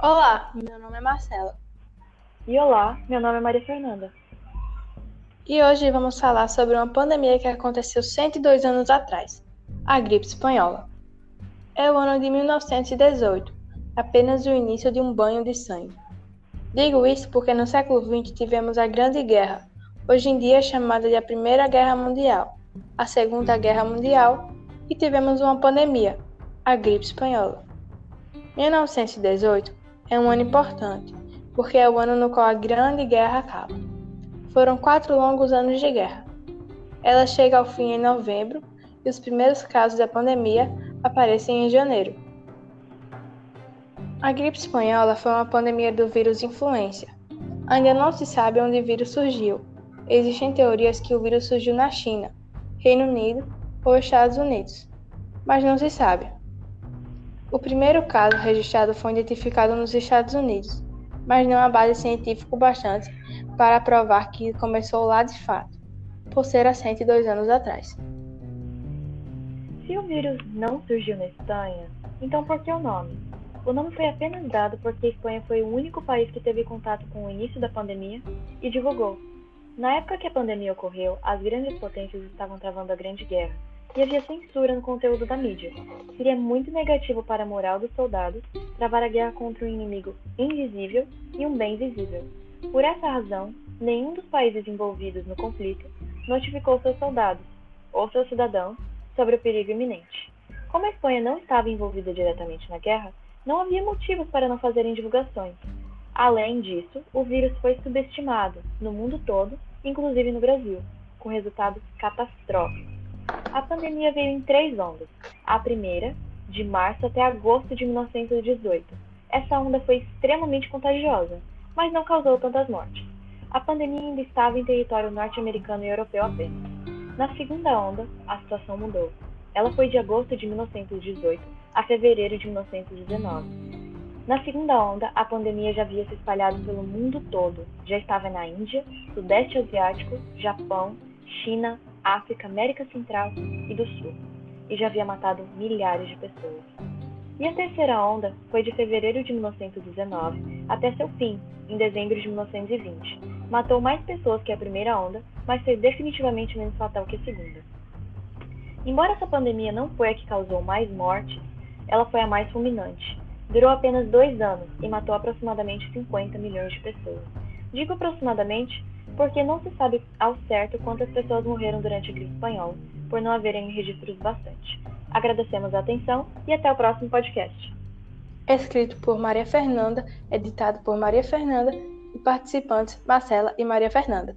Olá, meu nome é Marcela. E olá, meu nome é Maria Fernanda. E hoje vamos falar sobre uma pandemia que aconteceu 102 anos atrás, a gripe espanhola. É o ano de 1918, apenas o início de um banho de sangue. Digo isso porque no século XX tivemos a Grande Guerra, hoje em dia chamada de a Primeira Guerra Mundial, a Segunda Guerra Mundial e tivemos uma pandemia, a gripe espanhola. 1918 é um ano importante, porque é o ano no qual a Grande Guerra acaba. Foram quatro longos anos de guerra. Ela chega ao fim em novembro e os primeiros casos da pandemia aparecem em janeiro. A gripe espanhola foi uma pandemia do vírus influenza. Ainda não se sabe onde o vírus surgiu. Existem teorias que o vírus surgiu na China, Reino Unido ou Estados Unidos, mas não se sabe. O primeiro caso registrado foi identificado nos Estados Unidos, mas não há base científica bastante para provar que começou lá de fato, por ser há 102 anos atrás. Se o vírus não surgiu na Espanha, então por que o nome? O nome foi apenas dado porque a Espanha foi o único país que teve contato com o início da pandemia e divulgou. Na época que a pandemia ocorreu, as grandes potências estavam travando a Grande Guerra, e havia censura no conteúdo da mídia. Seria muito negativo para a moral dos soldados travar a guerra contra um inimigo invisível e um bem visível. Por essa razão, nenhum dos países envolvidos no conflito notificou seus soldados ou seus cidadãos sobre o perigo iminente. Como a Espanha não estava envolvida diretamente na guerra, não havia motivos para não fazerem divulgações. Além disso, o vírus foi subestimado no mundo todo, inclusive no Brasil, com resultados catastróficos. A pandemia veio em três ondas. A primeira, de março até agosto de 1918. Essa onda foi extremamente contagiosa, mas não causou tantas mortes. A pandemia ainda estava em território norte-americano e europeu apenas. Na segunda onda, a situação mudou. Ela foi de agosto de 1918 a fevereiro de 1919. Na segunda onda, a pandemia já havia se espalhado pelo mundo todo. Já estava na Índia, Sudeste Asiático, Japão, China, África, América Central e do Sul, e já havia matado milhares de pessoas. E a terceira onda foi de fevereiro de 1919 até seu fim, em dezembro de 1920. Matou mais pessoas que a primeira onda, mas foi definitivamente menos fatal que a segunda. Embora essa pandemia não foi a que causou mais mortes, ela foi a mais fulminante. Durou apenas dois anos e matou aproximadamente 50 milhões de pessoas. Digo aproximadamente porque não se sabe ao certo quantas pessoas morreram durante a gripe espanhola, por não haverem registros bastante. Agradecemos a atenção e até o próximo podcast. Escrito por Maria Fernanda, editado por Maria Fernanda e participantes Marcela e Maria Fernanda.